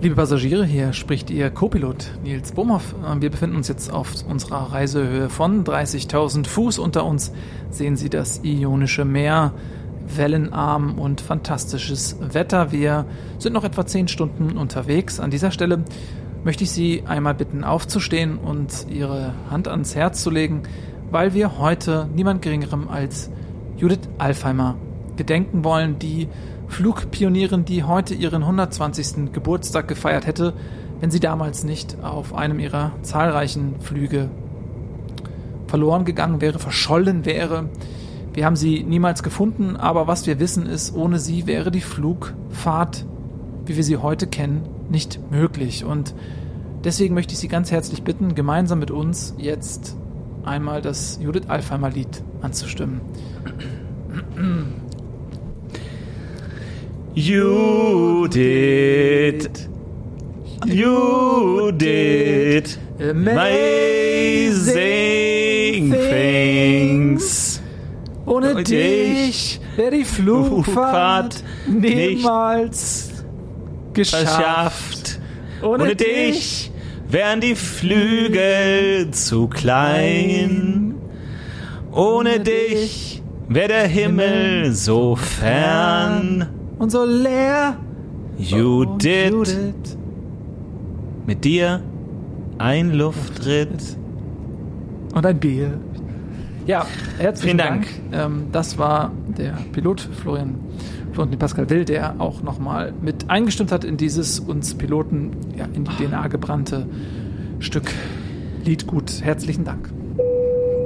Liebe Passagiere, hier spricht Ihr Co-Pilot Nils Bomhoff. Äh, Wir befinden uns jetzt auf unserer Reisehöhe von 30.000 Fuß. Unter uns sehen Sie das Ionische Meer, wellenarm und fantastisches Wetter. Wir sind noch etwa 10 Stunden unterwegs. An dieser Stelle möchte ich Sie einmal bitten, aufzustehen und Ihre Hand ans Herz zu legen weil wir heute niemand Geringerem als Judith Alfheimer gedenken wollen, die Flugpionierin, die heute ihren 120. Geburtstag gefeiert hätte, wenn sie damals nicht auf einem ihrer zahlreichen Flüge verloren gegangen wäre, verschollen wäre. Wir haben sie niemals gefunden, aber was wir wissen ist, ohne sie wäre die Flugfahrt, wie wir sie heute kennen, nicht möglich. Und deswegen möchte ich Sie ganz herzlich bitten, gemeinsam mit uns jetzt einmal das Judith Alfheimer Lied anzustimmen. Judith, Judith, amazing things. Ohne Ohne dich wäre die Flugfahrt niemals geschafft. verschafft. Ohne dich wären die Flügel zu klein. Ohne dich wäre der Himmel so fern. Und so leer. Judith, Oh, Judith. mit dir ein Luftritt. Und ein Bier. Ja, herzlichen Vielen Dank. Dank. Ähm, das war der Pilot Florian Florian Pascal Will, der auch nochmal mit eingestimmt hat in dieses uns Piloten ja, in die DNA gebrannte Stück Liedgut. Herzlichen Dank.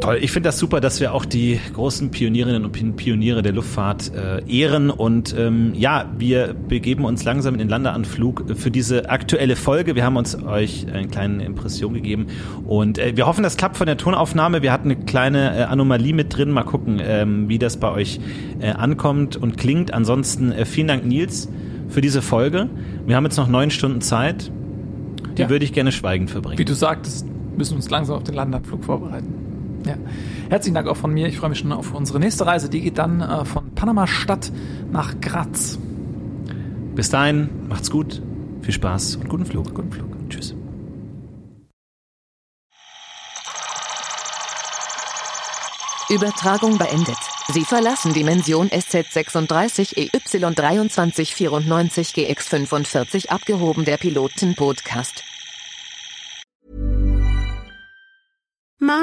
Toll, ich finde das super, dass wir auch die großen Pionierinnen und Pioniere der Luftfahrt äh, ehren und ähm, ja, wir begeben uns langsam in den Landeanflug für diese aktuelle Folge. Wir haben uns euch eine kleine Impression gegeben und äh, wir hoffen, das klappt von der Tonaufnahme. Wir hatten eine kleine äh, Anomalie mit drin. Mal gucken, ähm, wie das bei euch äh, ankommt und klingt. Ansonsten äh, vielen Dank, Nils, für diese Folge. Wir haben jetzt noch neun Stunden Zeit. Die Ja. würde ich gerne schweigend verbringen. Wie du sagtest, müssen wir uns langsam auf den Landeanflug vorbereiten. Ja. Herzlichen Dank auch von mir. Ich freue mich schon auf unsere nächste Reise. Die geht dann äh, von Panama-Stadt nach Graz. Bis dahin, macht's gut, viel Spaß und guten Flug. Guten Flug. Tschüss. Übertragung beendet. Sie verlassen Dimension SZ36 EY2394 GX45 abgehoben der Piloten-Podcast. Mom